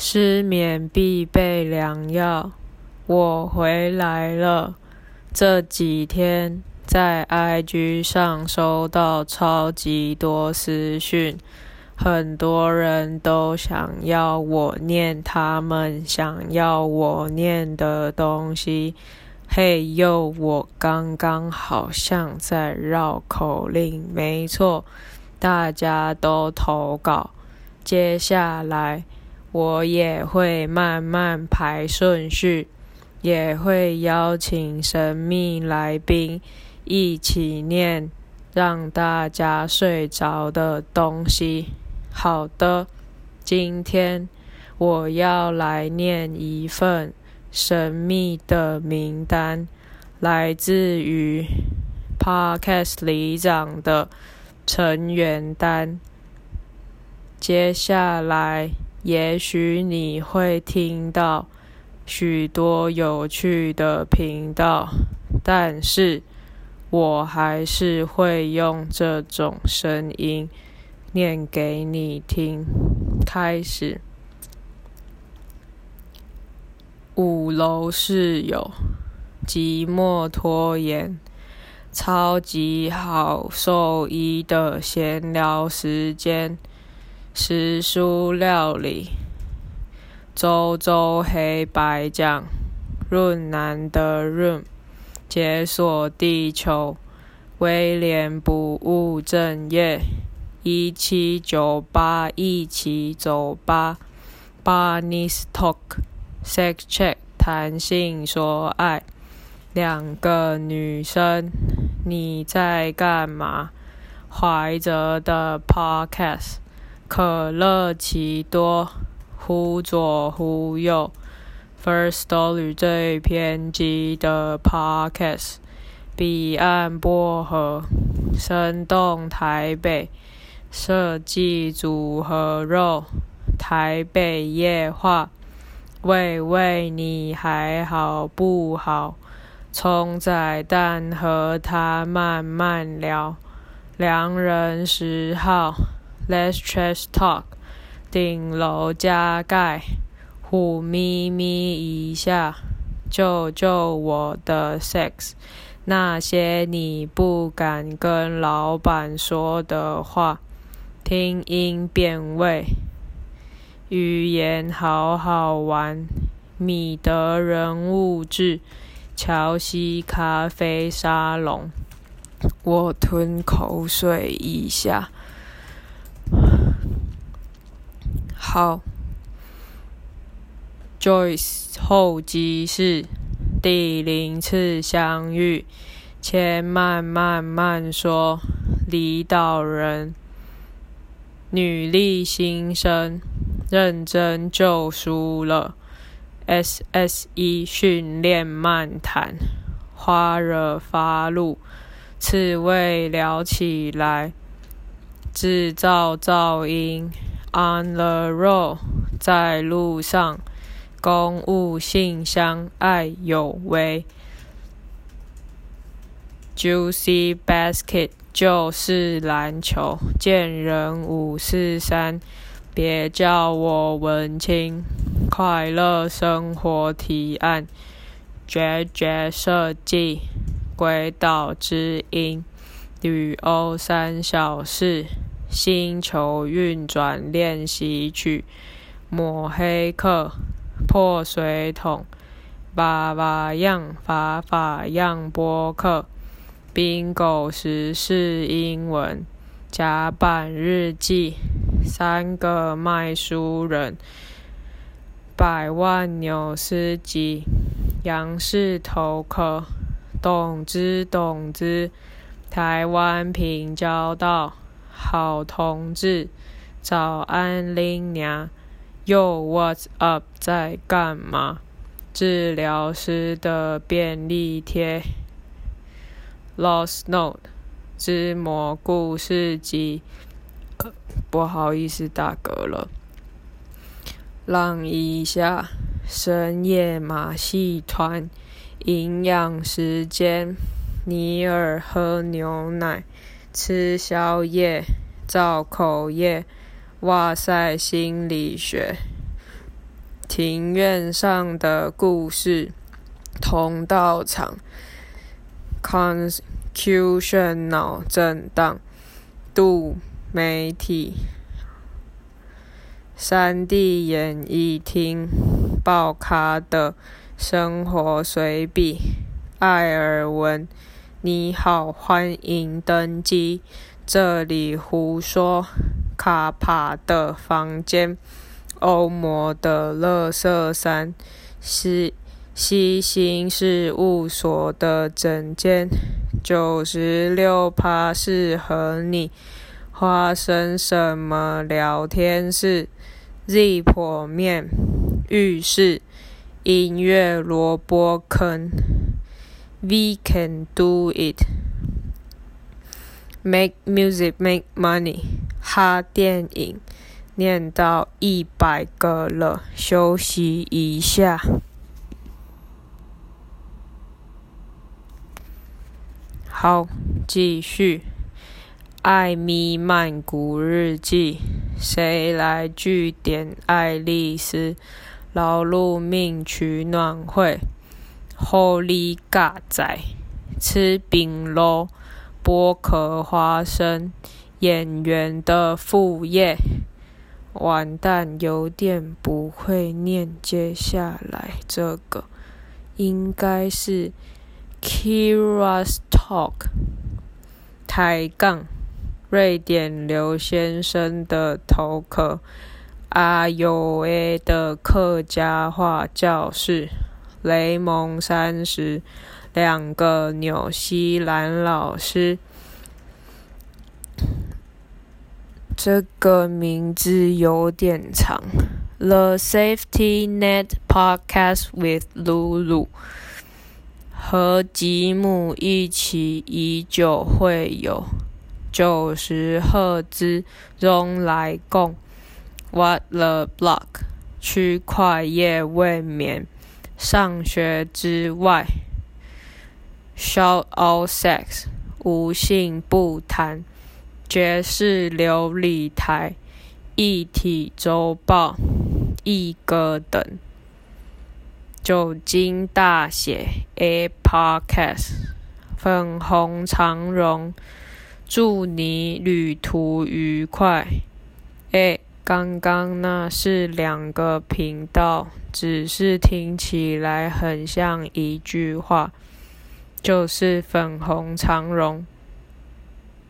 失眠必备良药，我回来了。这几天在 IG 上收到超级多私讯，很多人都想要我念他们想要我念的东西。嘿呦，我刚刚好像在绕口令，没错，大家都投稿。接下来。我也会慢慢排顺序，也会邀请神秘来宾一起念，让大家睡着的东西。好的，今天我要来念一份神秘的名单，来自于 Podcast 里长的成员单。接下来。也许你会听到许多有趣的频道，但是我还是会用这种声音念给你听。开始，五楼室友，寂寞拖延，超级好兽医的闲聊时间。食蔬料理，周周黑白酱，润南的润，解锁地球，威廉不务正业，一七九八一起走吧，Bunny's Talk，Sex Check，谈性说爱，两个女生，你在干嘛？怀着的 Podcast。可乐奇多，忽左忽右，First Story 最偏激的 Podcast，彼岸薄荷，生动台北，设计组合肉，台北夜话，喂喂你还好不好？葱仔蛋和他慢慢聊，良人十号。Let's trash talk，顶楼加盖，虎咪咪一下，救救我的 sex，那些你不敢跟老板说的话，听音辨位，语言好好玩，米德人物志，乔西咖啡沙龙，我吞口水一下。好，Joyce 候机室第零次相遇，且慢慢慢说。离岛人，女力新生，认真就输了。SSE 训练漫谈，花惹发怒，刺猬聊起来，制造噪音。On the road，在路上，公务信箱爱有为。Juicy basket 就是篮球，见人五四三，别叫我文青。快乐生活提案，绝绝设计，鬼岛之音，旅欧三小事。星球运转练习曲，抹黑客，破水桶，爸爸样法法样播客，bingo 时事英文，甲板日记，三个卖书人，百万纽斯基，杨氏头壳，懂之懂之，台湾平交道。好同志，早安，林娘。又 What's up？在干嘛？治疗师的便利贴。Lost Note 之蘑菇事迹。不好意思，打嗝了。让一下。深夜马戏团。营养时间。尼尔喝牛奶。吃宵夜，造口业，哇塞！心理学，庭院上的故事，同道场，Concussion 脑震荡，度媒体，三 D 演艺厅，爆咖的生活随笔，艾尔文，你好，欢迎登机，这里胡说，卡帕的房间。欧摩的乐色山，西西星事务所的整间，九十六趴适合你。发生什么聊天室？Z 破面浴室音乐萝卜坑。We can do it. Make music, make money. 哈电影。念到一百个了，休息一下。好，继续。艾米曼谷日记，谁来据点？爱丽丝，劳碌命取暖会。Holy God 仔，吃饼喽，剥壳花生，演员的副业。完蛋，有点不会念。接下来这个应该是 Kira's Talk，抬杠，瑞典刘先生的头壳，阿尤 A 的客家话教室，雷蒙三十，两个纽西兰老师。这个名字有点长，《The Safety Net Podcast with Lulu》和吉姆一起，以酒会有九十赫兹中来共。What the block？区块链未眠。上学之外，Shout out sex，无性不谈。爵士琉璃台、一体周报、一哥等，酒精大写 A Podcast，粉红长绒，祝你旅途愉快。刚刚那是两个频道，只是听起来很像一句话，就是粉红长绒。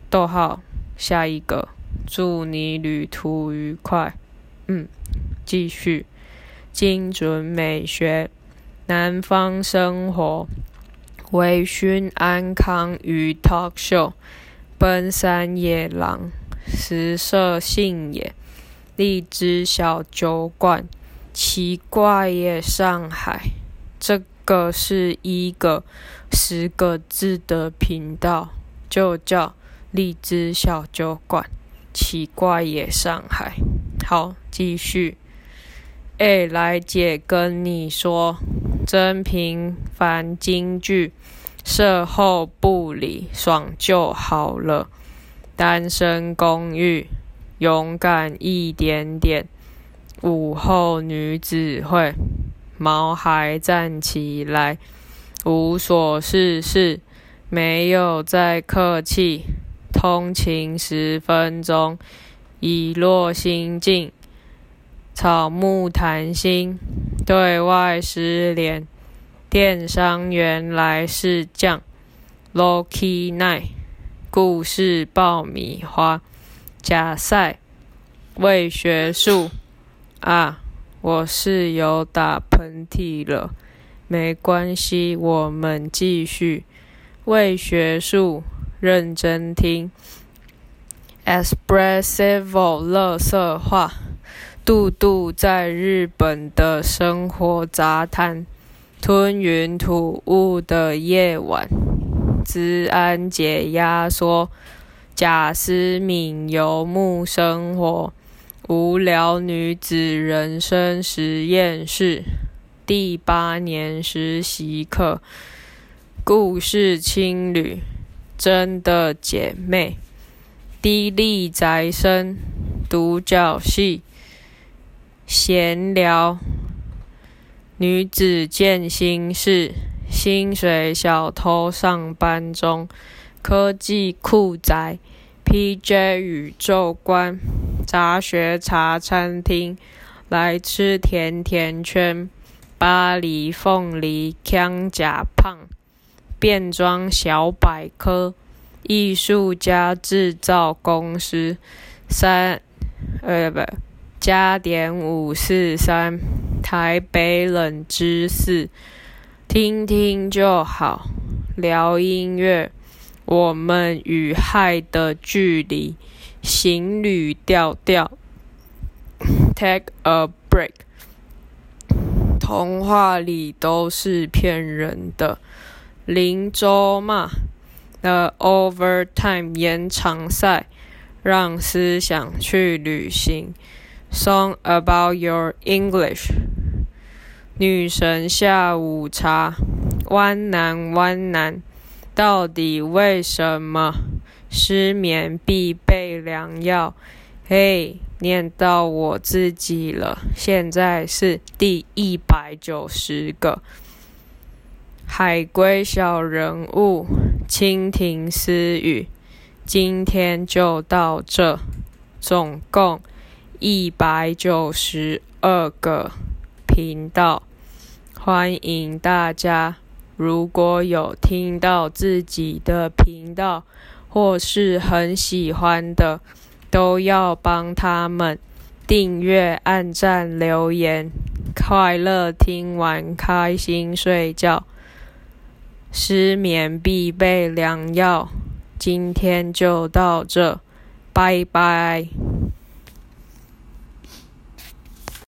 逗号。下一个，祝你旅途愉快。嗯，继续，精准美学，南方生活，微醺安康与 talk show，奔山野狼，食色性也，荔枝小酒馆，奇怪耶，上海，这个是一个十个字的频道，就叫。荔枝小酒馆，奇怪也上海。好，继续。哎，来姐跟你说，真平凡京剧，事后不理，爽就好了。单身公寓，勇敢一点点。午后女子会，毛孩站起来，无所事事，没有再客气。通勤十分钟，已落心境。草木谈心，对外失联。电商原来是酱。Lucky night，故事爆米花。假赛，为学术。啊，我室友打喷嚏了。没关系，我们继续。为学术。认真听，expressive 乐色话，杜杜在日本的生活杂谈，吞云吐雾的夜晚，治安解压缩，贾思敏游牧生活，无聊女子人生实验室，第八年实习课，故事青旅。真的姐妹，低利宅生，独角戏，闲聊。女子见心事，薪水小偷上班中，科技酷宅，PJ 宇宙观，杂学茶餐厅，来吃甜甜圈，巴黎凤梨锵假胖，变装小百科，艺术家制造公司，三，呃不。加点五四三，台北冷知识，听听就好。聊音乐，我们与海的距离，行旅调调。Take a break。童话里都是骗人的。林州嘛，The Overtime 延长赛，让思想去旅行。Song about your English。女神下午茶，弯男弯男，到底为什么失眠必备良药？嘿，念到我自己了，现在是第一百九十个。海龟小人物，蜻蜓私语，今天就到这，总共。一百九十二个频道，欢迎大家。如果有听到自己的频道或是很喜欢的，都要帮他们订阅、按赞、留言。快乐听完，开心睡觉。失眠必备良药。今天就到这，拜拜。